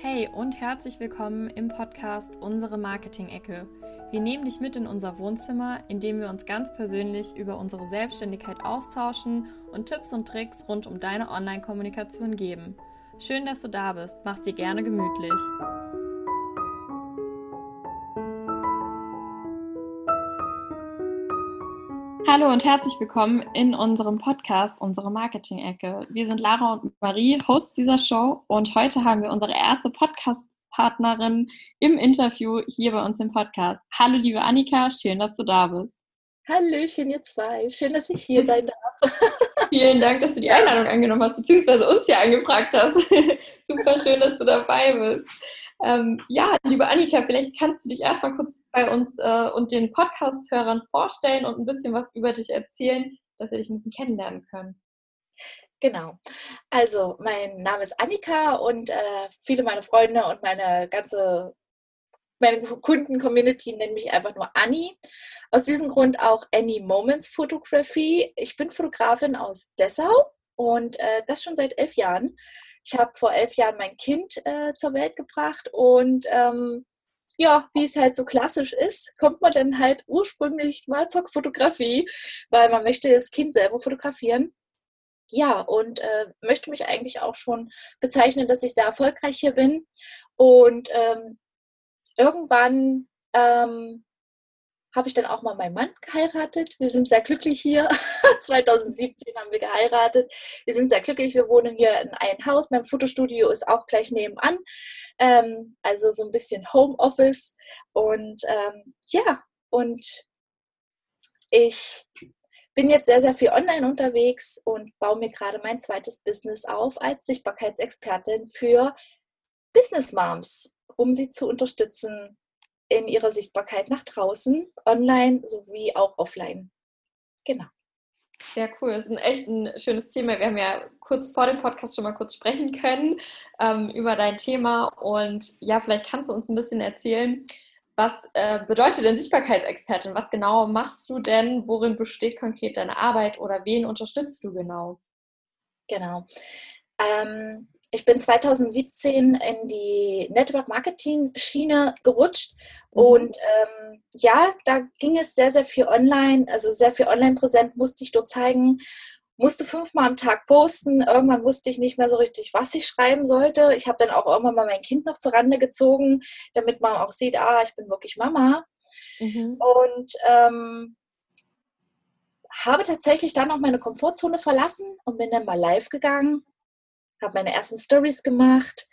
Hey und herzlich willkommen im Podcast Unsere Marketing-Ecke. Wir nehmen dich mit in unser Wohnzimmer, in dem wir uns ganz persönlich über unsere Selbstständigkeit austauschen und Tipps und Tricks rund um deine Online-Kommunikation geben. Schön, dass du da bist. Mach's dir gerne gemütlich. Hallo und herzlich willkommen in unserem Podcast, unsere Marketing-Ecke. Wir sind Lara und Marie, Hosts dieser Show und heute haben wir unsere erste Podcast-Partnerin im Interview hier bei uns im Podcast. Hallo liebe Annika, schön, dass du da bist. Hallöchen, ihr zwei. Schön, dass ich hier sein darf. Vielen Dank, dass du die Einladung angenommen hast, beziehungsweise uns hier angefragt hast. Super schön, dass du dabei bist. Ähm, ja, liebe Annika, vielleicht kannst du dich erstmal kurz bei uns äh, und den Podcast-Hörern vorstellen und ein bisschen was über dich erzählen, dass wir dich ein bisschen kennenlernen können. Genau. Also, mein Name ist Annika und äh, viele meiner Freunde und meine ganze meine Kunden-Community nennen mich einfach nur Annie. Aus diesem Grund auch Annie Moments Photography. Ich bin Fotografin aus Dessau und äh, das schon seit elf Jahren. Ich habe vor elf Jahren mein Kind äh, zur Welt gebracht und ähm, ja, wie es halt so klassisch ist, kommt man dann halt ursprünglich mal zur Fotografie, weil man möchte das Kind selber fotografieren. Ja, und äh, möchte mich eigentlich auch schon bezeichnen, dass ich sehr erfolgreich hier bin. Und ähm, irgendwann ähm, habe ich dann auch mal meinen Mann geheiratet. Wir sind sehr glücklich hier. 2017 haben wir geheiratet. Wir sind sehr glücklich. Wir wohnen hier in einem Haus. Mein Fotostudio ist auch gleich nebenan. Ähm, also so ein bisschen Homeoffice. Und ähm, ja, und ich bin jetzt sehr, sehr viel online unterwegs und baue mir gerade mein zweites Business auf als Sichtbarkeitsexpertin für Business Moms, um sie zu unterstützen, in ihrer Sichtbarkeit nach draußen, online sowie auch offline. Genau. Sehr cool. Das ist ein echt ein schönes Thema. Wir haben ja kurz vor dem Podcast schon mal kurz sprechen können ähm, über dein Thema. Und ja, vielleicht kannst du uns ein bisschen erzählen, was äh, bedeutet denn Sichtbarkeitsexpertin? Was genau machst du denn? Worin besteht konkret deine Arbeit oder wen unterstützt du genau? Genau. Ähm, ich bin 2017 in die Network Marketing Schiene gerutscht mhm. und ähm, ja, da ging es sehr, sehr viel online, also sehr viel online präsent musste ich dort zeigen, musste fünfmal am Tag posten. Irgendwann wusste ich nicht mehr so richtig, was ich schreiben sollte. Ich habe dann auch irgendwann mal mein Kind noch zur Rande gezogen, damit man auch sieht, ah, ich bin wirklich Mama. Mhm. Und ähm, habe tatsächlich dann auch meine Komfortzone verlassen und bin dann mal live gegangen habe meine ersten Stories gemacht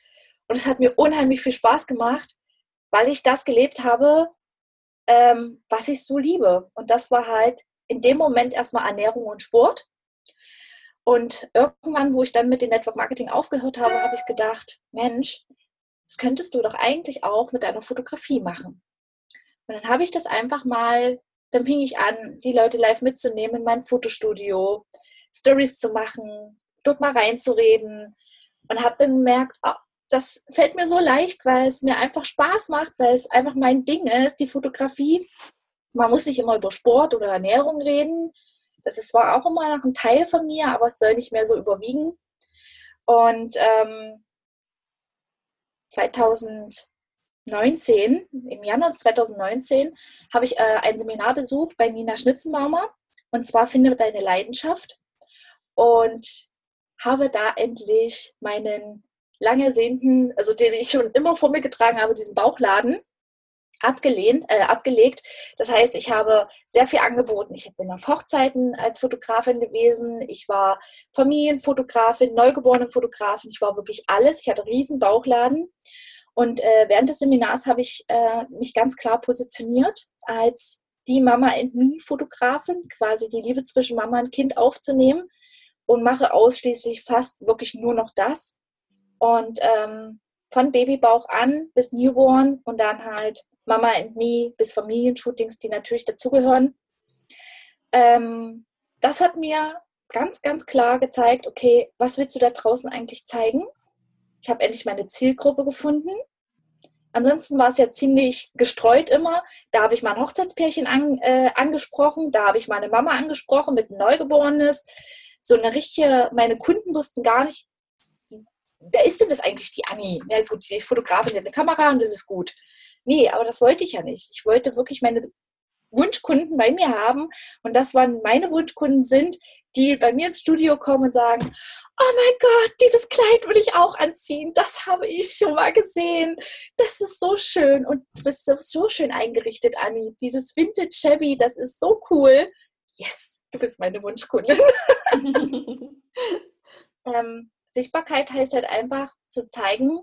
und es hat mir unheimlich viel Spaß gemacht, weil ich das gelebt habe, ähm, was ich so liebe. Und das war halt in dem Moment erstmal Ernährung und Sport. Und irgendwann, wo ich dann mit dem Network Marketing aufgehört habe, habe ich gedacht, Mensch, das könntest du doch eigentlich auch mit deiner Fotografie machen. Und dann habe ich das einfach mal, dann fing ich an, die Leute live mitzunehmen in mein Fotostudio, Stories zu machen, dort mal reinzureden und habe dann gemerkt, oh, das fällt mir so leicht, weil es mir einfach Spaß macht, weil es einfach mein Ding ist, die Fotografie. Man muss nicht immer über Sport oder Ernährung reden. Das ist zwar auch immer noch ein Teil von mir, aber es soll nicht mehr so überwiegen. Und ähm, 2019, im Januar 2019, habe ich äh, ein Seminar besucht bei Nina Schnitzenbaumer. Und zwar Finde deine Leidenschaft. Und habe da endlich meinen lang ersehnten, also den ich schon immer vor mir getragen habe, diesen Bauchladen abgelehnt, äh, abgelegt. Das heißt, ich habe sehr viel angeboten. Ich bin auf Hochzeiten als Fotografin gewesen. Ich war Familienfotografin, Neugeborenenfotografin. Ich war wirklich alles. Ich hatte riesen Bauchladen. Und äh, während des Seminars habe ich äh, mich ganz klar positioniert als die Mama and Me Fotografin, quasi die Liebe zwischen Mama und Kind aufzunehmen und mache ausschließlich fast wirklich nur noch das. Und ähm, von Babybauch an bis Newborn und dann halt Mama and Me bis Familienshootings, die natürlich dazugehören. Ähm, das hat mir ganz, ganz klar gezeigt, okay, was willst du da draußen eigentlich zeigen? Ich habe endlich meine Zielgruppe gefunden. Ansonsten war es ja ziemlich gestreut immer. Da habe ich mal ein Hochzeitspärchen an, äh, angesprochen, da habe ich meine Mama angesprochen mit einem Neugeborenes so eine richtige, meine Kunden wussten gar nicht, wer ist denn das eigentlich, die Anni? Ja gut, die Fotografin, die hat eine Kamera und das ist gut. Nee, aber das wollte ich ja nicht. Ich wollte wirklich meine Wunschkunden bei mir haben und das waren meine Wunschkunden sind, die bei mir ins Studio kommen und sagen, oh mein Gott, dieses Kleid will ich auch anziehen, das habe ich schon mal gesehen, das ist so schön und du bist so schön eingerichtet, Anni. Dieses Vintage Shabby, das ist so cool. Yes, du bist meine Wunschkundin. ähm, Sichtbarkeit heißt halt einfach zu zeigen,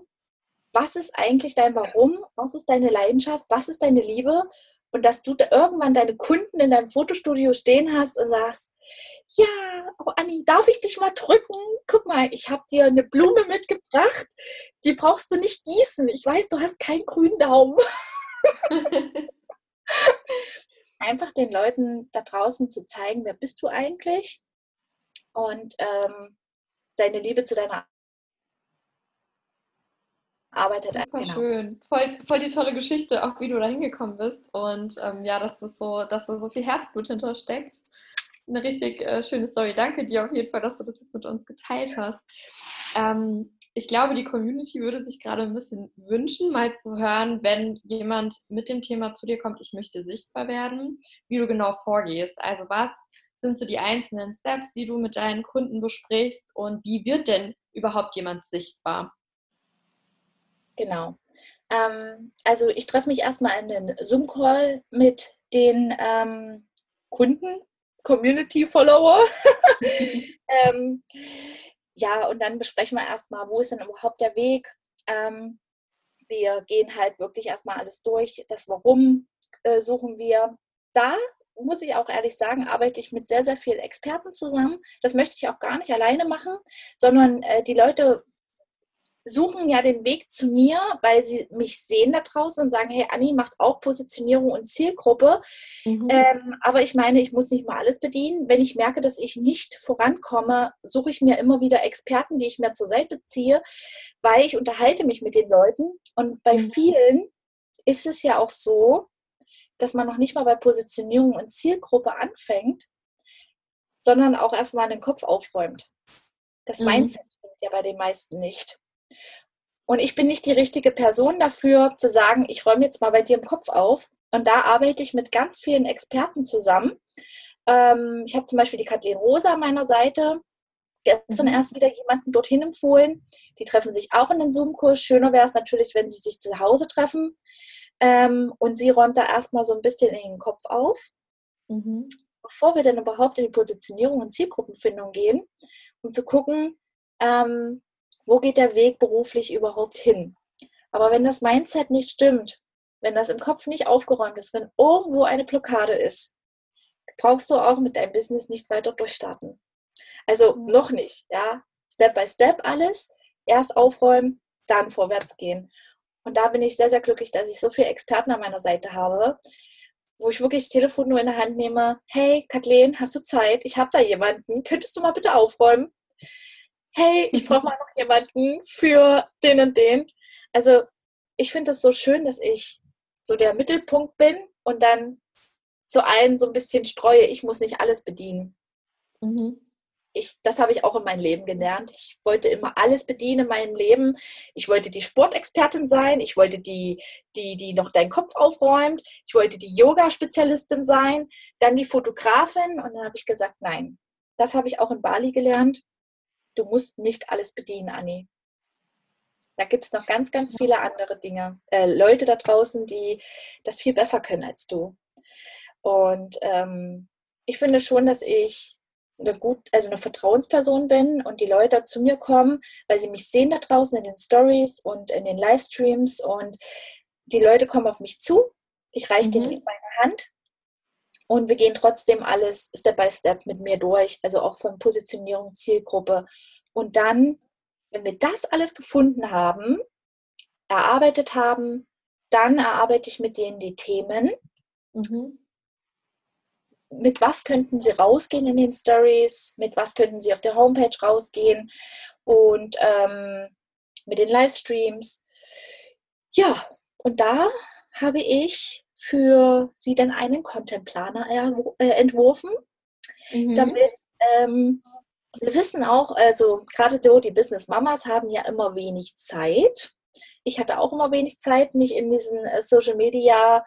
was ist eigentlich dein Warum, was ist deine Leidenschaft, was ist deine Liebe und dass du da irgendwann deine Kunden in deinem Fotostudio stehen hast und sagst, ja, oh Anni, darf ich dich mal drücken? Guck mal, ich habe dir eine Blume mitgebracht, die brauchst du nicht gießen. Ich weiß, du hast keinen grünen Daumen. Einfach den Leuten da draußen zu zeigen, wer bist du eigentlich und ähm, deine Liebe zu deiner arbeitet Super genau. schön. Voll, voll die tolle Geschichte, auch wie du da hingekommen bist. Und ähm, ja, dass das so, dass da so viel Herzblut hintersteckt. Eine richtig äh, schöne Story. Danke dir auf jeden Fall, dass du das jetzt mit uns geteilt hast. Ähm, ich glaube, die Community würde sich gerade ein bisschen wünschen, mal zu hören, wenn jemand mit dem Thema zu dir kommt, ich möchte sichtbar werden, wie du genau vorgehst. Also was sind so die einzelnen Steps, die du mit deinen Kunden besprichst und wie wird denn überhaupt jemand sichtbar? Genau. Ähm, also ich treffe mich erstmal in den Zoom-Call mit den ähm, Kunden, Community-Follower. ähm, ja, und dann besprechen wir erstmal, wo ist denn überhaupt der Weg. Ähm, wir gehen halt wirklich erstmal alles durch. Das Warum äh, suchen wir. Da muss ich auch ehrlich sagen, arbeite ich mit sehr, sehr vielen Experten zusammen. Das möchte ich auch gar nicht alleine machen, sondern äh, die Leute suchen ja den Weg zu mir, weil sie mich sehen da draußen und sagen, hey, Anni macht auch Positionierung und Zielgruppe. Mhm. Ähm, aber ich meine, ich muss nicht mal alles bedienen. Wenn ich merke, dass ich nicht vorankomme, suche ich mir immer wieder Experten, die ich mir zur Seite ziehe, weil ich unterhalte mich mit den Leuten. Und bei mhm. vielen ist es ja auch so, dass man noch nicht mal bei Positionierung und Zielgruppe anfängt, sondern auch erstmal den Kopf aufräumt. Das mhm. Mindset ja bei den meisten nicht. Und ich bin nicht die richtige Person dafür, zu sagen, ich räume jetzt mal bei dir im Kopf auf. Und da arbeite ich mit ganz vielen Experten zusammen. Ähm, ich habe zum Beispiel die Kathleen Rosa an meiner Seite. Gestern mhm. erst wieder jemanden dorthin empfohlen. Die treffen sich auch in den Zoom-Kurs. Schöner wäre es natürlich, wenn sie sich zu Hause treffen. Ähm, und sie räumt da erstmal so ein bisschen in den Kopf auf. Mhm. Bevor wir dann überhaupt in die Positionierung und Zielgruppenfindung gehen, um zu gucken, ähm, wo geht der Weg beruflich überhaupt hin? Aber wenn das Mindset nicht stimmt, wenn das im Kopf nicht aufgeräumt ist, wenn irgendwo eine Blockade ist, brauchst du auch mit deinem Business nicht weiter durchstarten. Also mhm. noch nicht, ja. Step by Step alles. Erst aufräumen, dann vorwärts gehen. Und da bin ich sehr, sehr glücklich, dass ich so viele Experten an meiner Seite habe, wo ich wirklich das Telefon nur in der Hand nehme. Hey, Kathleen, hast du Zeit? Ich habe da jemanden. Könntest du mal bitte aufräumen? Hey, ich brauche mal noch jemanden für den und den. Also ich finde es so schön, dass ich so der Mittelpunkt bin und dann zu allen so ein bisschen streue, ich muss nicht alles bedienen. Mhm. Ich, das habe ich auch in meinem Leben gelernt. Ich wollte immer alles bedienen in meinem Leben. Ich wollte die Sportexpertin sein. Ich wollte die, die, die noch deinen Kopf aufräumt. Ich wollte die Yoga-Spezialistin sein. Dann die Fotografin. Und dann habe ich gesagt, nein. Das habe ich auch in Bali gelernt du musst nicht alles bedienen, Anni. Da gibt es noch ganz, ganz viele andere Dinge. Äh, Leute da draußen, die das viel besser können als du. Und ähm, ich finde schon, dass ich eine gut, also eine Vertrauensperson bin und die Leute zu mir kommen, weil sie mich sehen da draußen in den Stories und in den Livestreams und die Leute kommen auf mich zu. Ich reiche mhm. denen meine Hand und wir gehen trotzdem alles Step by Step mit mir durch, also auch von Positionierung, Zielgruppe. Und dann, wenn wir das alles gefunden haben, erarbeitet haben, dann erarbeite ich mit denen die Themen. Mhm. Mit was könnten sie rausgehen in den Stories? Mit was könnten sie auf der Homepage rausgehen? Und ähm, mit den Livestreams. Ja, und da habe ich für sie dann einen Content-Planer äh, entworfen, mhm. damit ähm, Wir wissen auch, also gerade so die Business Mamas haben ja immer wenig Zeit. Ich hatte auch immer wenig Zeit, mich in diesen äh, Social Media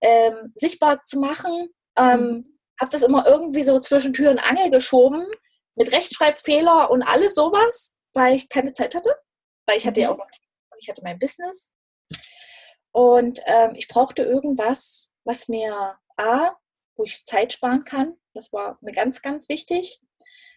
ähm, sichtbar zu machen. Ähm, mhm. Habe das immer irgendwie so zwischen Tür und Angel geschoben mit Rechtschreibfehler und alles sowas, weil ich keine Zeit hatte. Weil ich hatte ja mhm. auch noch, ich hatte mein Business. Und ähm, ich brauchte irgendwas, was mir A, wo ich Zeit sparen kann. Das war mir ganz, ganz wichtig.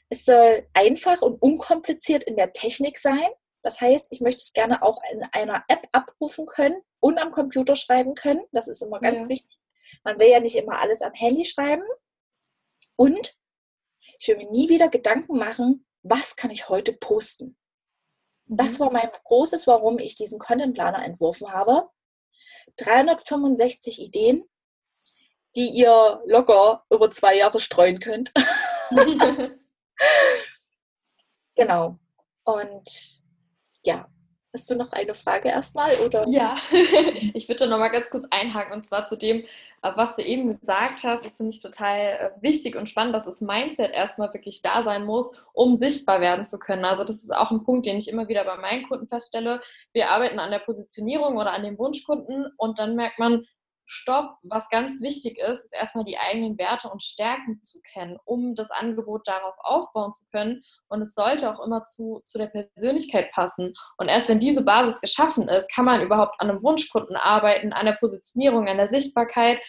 Es soll einfach und unkompliziert in der Technik sein. Das heißt, ich möchte es gerne auch in einer App abrufen können und am Computer schreiben können. Das ist immer ganz ja. wichtig. Man will ja nicht immer alles am Handy schreiben. Und ich will mir nie wieder Gedanken machen, was kann ich heute posten. Das mhm. war mein großes, warum ich diesen Content Planer entworfen habe. 365 Ideen, die ihr locker über zwei Jahre streuen könnt. genau. Und ja, Hast du noch eine Frage erstmal? Oder? Ja, ich würde noch mal ganz kurz einhaken und zwar zu dem, äh, was du eben gesagt hast. Das finde ich total äh, wichtig und spannend, dass das Mindset erstmal wirklich da sein muss, um sichtbar werden zu können. Also das ist auch ein Punkt, den ich immer wieder bei meinen Kunden feststelle. Wir arbeiten an der Positionierung oder an dem Wunschkunden und dann merkt man, Stopp, was ganz wichtig ist, ist erstmal die eigenen Werte und Stärken zu kennen, um das Angebot darauf aufbauen zu können. Und es sollte auch immer zu, zu der Persönlichkeit passen. Und erst wenn diese Basis geschaffen ist, kann man überhaupt an einem Wunschkunden arbeiten, an der Positionierung, an der Sichtbarkeit,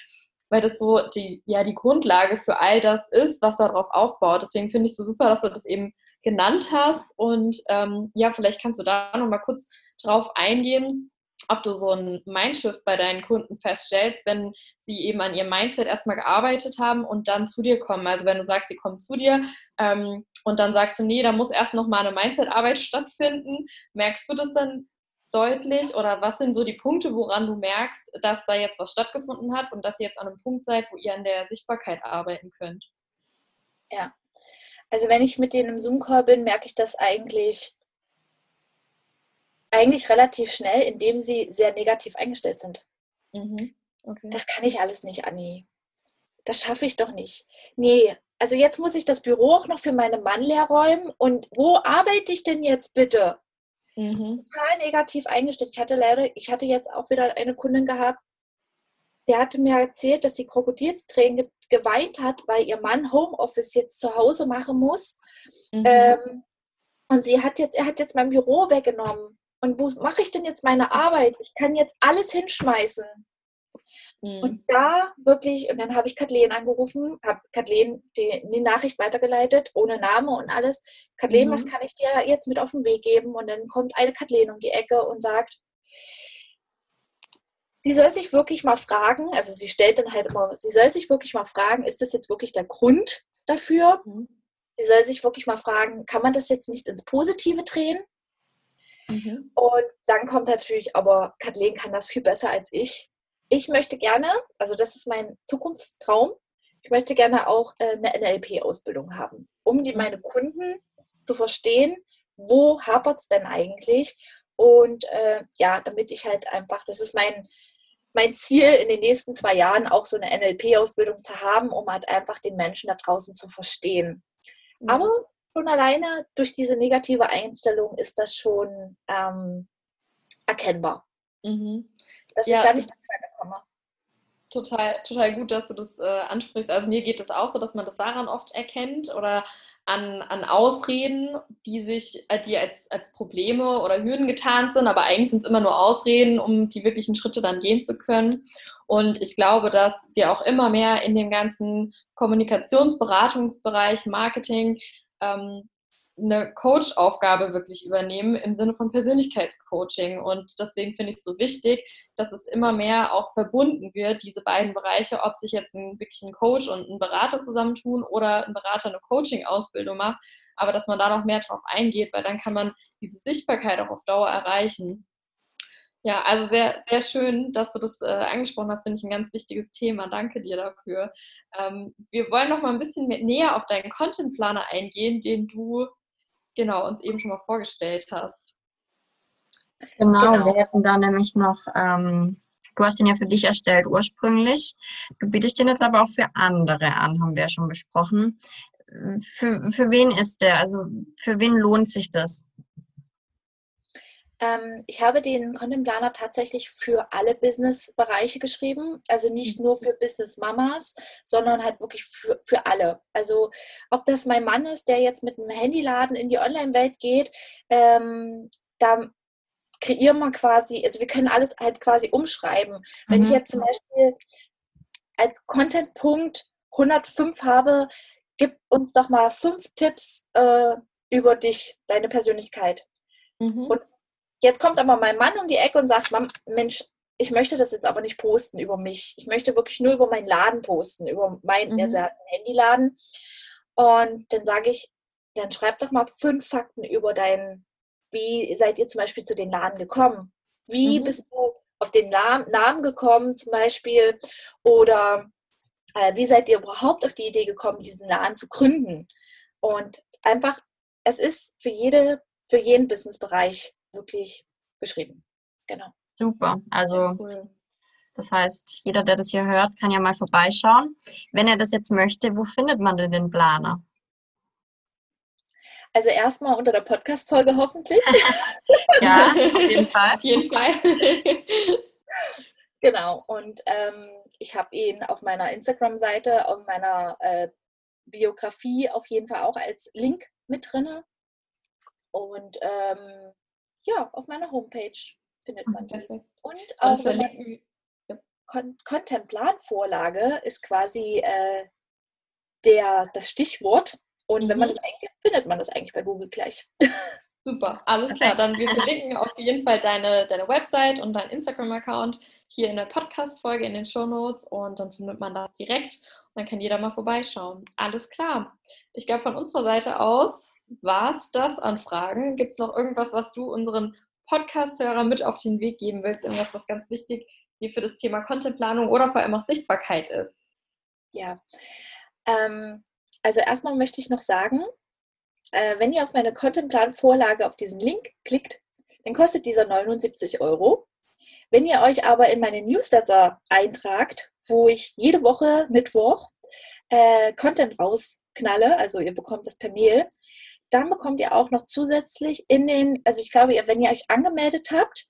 weil das so die, ja, die Grundlage für all das ist, was darauf aufbaut. Deswegen finde ich so super, dass du das eben genannt hast. Und ähm, ja, vielleicht kannst du da nochmal kurz drauf eingehen ob du so ein Mindshift bei deinen Kunden feststellst, wenn sie eben an ihrem Mindset erstmal gearbeitet haben und dann zu dir kommen. Also wenn du sagst, sie kommen zu dir ähm, und dann sagst du, nee, da muss erst nochmal eine Mindset-Arbeit stattfinden, merkst du das dann deutlich oder was sind so die Punkte, woran du merkst, dass da jetzt was stattgefunden hat und dass ihr jetzt an einem Punkt seid, wo ihr an der Sichtbarkeit arbeiten könnt? Ja, also wenn ich mit denen im Zoom-Call bin, merke ich das eigentlich eigentlich relativ schnell, indem sie sehr negativ eingestellt sind. Mhm. Okay. Das kann ich alles nicht, Anni. Das schaffe ich doch nicht. Nee, also jetzt muss ich das Büro auch noch für meinen Mann leer räumen. Und wo arbeite ich denn jetzt bitte? Mhm. Total negativ eingestellt. Ich hatte leider, ich hatte jetzt auch wieder eine Kundin gehabt, die hatte mir erzählt, dass sie Krokodilstränen geweint hat, weil ihr Mann Homeoffice jetzt zu Hause machen muss. Mhm. Ähm, und sie hat jetzt, er hat jetzt mein Büro weggenommen. Und wo mache ich denn jetzt meine Arbeit? Ich kann jetzt alles hinschmeißen. Mhm. Und da wirklich, und dann habe ich Kathleen angerufen, habe Kathleen die, die, Nachricht weitergeleitet, ohne Name und alles. Kathleen, mhm. was kann ich dir jetzt mit auf den Weg geben? Und dann kommt eine Kathleen um die Ecke und sagt, sie soll sich wirklich mal fragen, also sie stellt dann halt immer, sie soll sich wirklich mal fragen, ist das jetzt wirklich der Grund dafür? Mhm. Sie soll sich wirklich mal fragen, kann man das jetzt nicht ins Positive drehen? Mhm. Und dann kommt natürlich, aber Kathleen kann das viel besser als ich. Ich möchte gerne, also das ist mein Zukunftstraum, ich möchte gerne auch äh, eine NLP-Ausbildung haben, um die, meine Kunden zu verstehen, wo hapert es denn eigentlich? Und äh, ja, damit ich halt einfach, das ist mein, mein Ziel in den nächsten zwei Jahren, auch so eine NLP-Ausbildung zu haben, um halt einfach den Menschen da draußen zu verstehen. Mhm. Aber schon alleine durch diese negative Einstellung ist das schon ähm, erkennbar. Mhm. Dass ja, ich da nicht komme. Total, total gut, dass du das äh, ansprichst. Also mir geht es auch so, dass man das daran oft erkennt oder an, an Ausreden, die sich, äh, die als, als Probleme oder Hürden getarnt sind, aber eigentlich sind es immer nur Ausreden, um die wirklichen Schritte dann gehen zu können. Und ich glaube, dass wir auch immer mehr in dem ganzen Kommunikationsberatungsbereich, Marketing ähm, eine Coach-Aufgabe wirklich übernehmen im Sinne von Persönlichkeitscoaching. Und deswegen finde ich es so wichtig, dass es immer mehr auch verbunden wird, diese beiden Bereiche, ob sich jetzt ein, wirklich ein Coach und ein Berater zusammentun oder ein Berater eine Coaching-Ausbildung macht, aber dass man da noch mehr drauf eingeht, weil dann kann man diese Sichtbarkeit auch auf Dauer erreichen. Ja, also sehr, sehr schön, dass du das äh, angesprochen hast, finde ich ein ganz wichtiges Thema. Danke dir dafür. Ähm, wir wollen noch mal ein bisschen mit näher auf deinen Contentplaner eingehen, den du genau uns eben schon mal vorgestellt hast. Genau, genau. wir hätten da nämlich noch, ähm, du hast den ja für dich erstellt ursprünglich. Du bietest den jetzt aber auch für andere an, haben wir ja schon besprochen. für, für wen ist der? Also für wen lohnt sich das? Ähm, ich habe den Content Planer tatsächlich für alle Business-Bereiche geschrieben. Also nicht nur für Business-Mamas, sondern halt wirklich für, für alle. Also ob das mein Mann ist, der jetzt mit einem Handyladen in die Online-Welt geht, ähm, da kreieren wir quasi, also wir können alles halt quasi umschreiben. Wenn ich mhm. jetzt zum Beispiel als Content-Punkt 105 habe, gib uns doch mal fünf Tipps äh, über dich, deine Persönlichkeit. Mhm. Und Jetzt kommt aber mein Mann um die Ecke und sagt, Mensch, ich möchte das jetzt aber nicht posten über mich. Ich möchte wirklich nur über meinen Laden posten, über mein, mhm. also er hat einen Handyladen. Und dann sage ich, dann schreib doch mal fünf Fakten über deinen, wie seid ihr zum Beispiel zu den Laden gekommen? Wie mhm. bist du auf den Namen gekommen zum Beispiel? Oder äh, wie seid ihr überhaupt auf die Idee gekommen, diesen Laden zu gründen? Und einfach, es ist für jede, für jeden Businessbereich wirklich geschrieben. Genau. Super. Also cool. das heißt, jeder, der das hier hört, kann ja mal vorbeischauen. Wenn er das jetzt möchte, wo findet man denn den Planer? Also erstmal unter der Podcast-Folge hoffentlich. ja, auf jeden Fall. auf jeden Fall. genau. Und ähm, ich habe ihn auf meiner Instagram-Seite, auf meiner äh, Biografie auf jeden Fall auch als Link mit drin. Und ähm, ja, auf meiner Homepage findet man die. Und auch verlinken. Kon Contemplan-Vorlage ist quasi äh, der, das Stichwort. Und mhm. wenn man mhm. das eingibt, findet man das eigentlich bei Google gleich. Super, alles klar. Dann wir verlinken auf jeden Fall deine, deine Website und deinen Instagram-Account hier in der Podcast-Folge in den Show Notes und dann findet man das direkt und dann kann jeder mal vorbeischauen. Alles klar. Ich glaube, von unserer Seite aus war es das an Fragen? Gibt es noch irgendwas, was du unseren Podcast-Hörern mit auf den Weg geben willst? Irgendwas, was ganz wichtig dir für das Thema Contentplanung oder vor allem auch Sichtbarkeit ist? Ja, ähm, also erstmal möchte ich noch sagen, äh, wenn ihr auf meine Contentplan-Vorlage auf diesen Link klickt, dann kostet dieser 79 Euro. Wenn ihr euch aber in meine Newsletter eintragt, wo ich jede Woche Mittwoch äh, Content rausknalle, also ihr bekommt das per Mail, dann bekommt ihr auch noch zusätzlich in den, also ich glaube, wenn ihr euch angemeldet habt,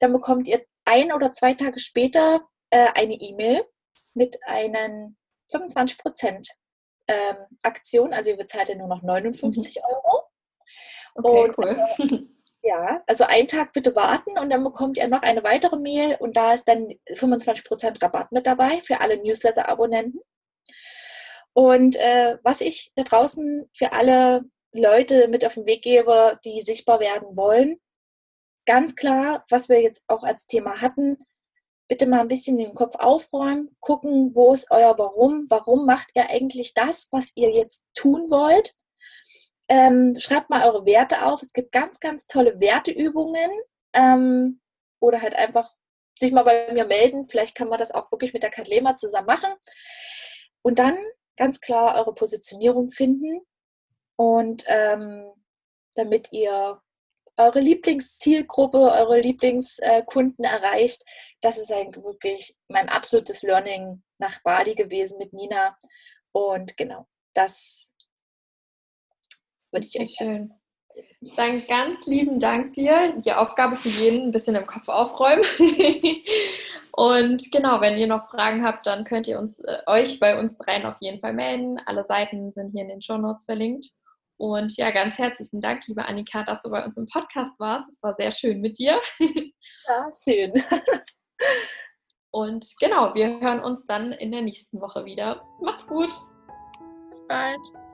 dann bekommt ihr ein oder zwei Tage später äh, eine E-Mail mit einen 25% ähm, Aktion. Also ihr bezahlt ja nur noch 59 mhm. Euro. Okay, und, cool. Äh, ja, also einen Tag bitte warten und dann bekommt ihr noch eine weitere Mail und da ist dann 25% Rabatt mit dabei für alle Newsletter-Abonnenten. Und äh, was ich da draußen für alle Leute mit auf den Weg gebe, die sichtbar werden wollen. Ganz klar, was wir jetzt auch als Thema hatten, bitte mal ein bisschen den Kopf aufräumen, gucken, wo ist euer Warum, warum macht ihr eigentlich das, was ihr jetzt tun wollt. Ähm, schreibt mal eure Werte auf. Es gibt ganz, ganz tolle Werteübungen ähm, oder halt einfach sich mal bei mir melden. Vielleicht kann man das auch wirklich mit der Katlema zusammen machen. Und dann ganz klar eure Positionierung finden und ähm, damit ihr eure Lieblingszielgruppe, eure Lieblingskunden erreicht. Das ist eigentlich wirklich mein absolutes Learning nach Bali gewesen mit Nina. Und genau, das würde ich euch schön. Dann ganz lieben Dank dir. Die Aufgabe für jeden ein bisschen im Kopf aufräumen. Und genau, wenn ihr noch Fragen habt, dann könnt ihr uns, äh, euch bei uns dreien auf jeden Fall melden. Alle Seiten sind hier in den Show Notes verlinkt. Und ja, ganz herzlichen Dank, liebe Annika, dass du bei uns im Podcast warst. Es war sehr schön mit dir. Ja, schön. Und genau, wir hören uns dann in der nächsten Woche wieder. Macht's gut. Bis bald.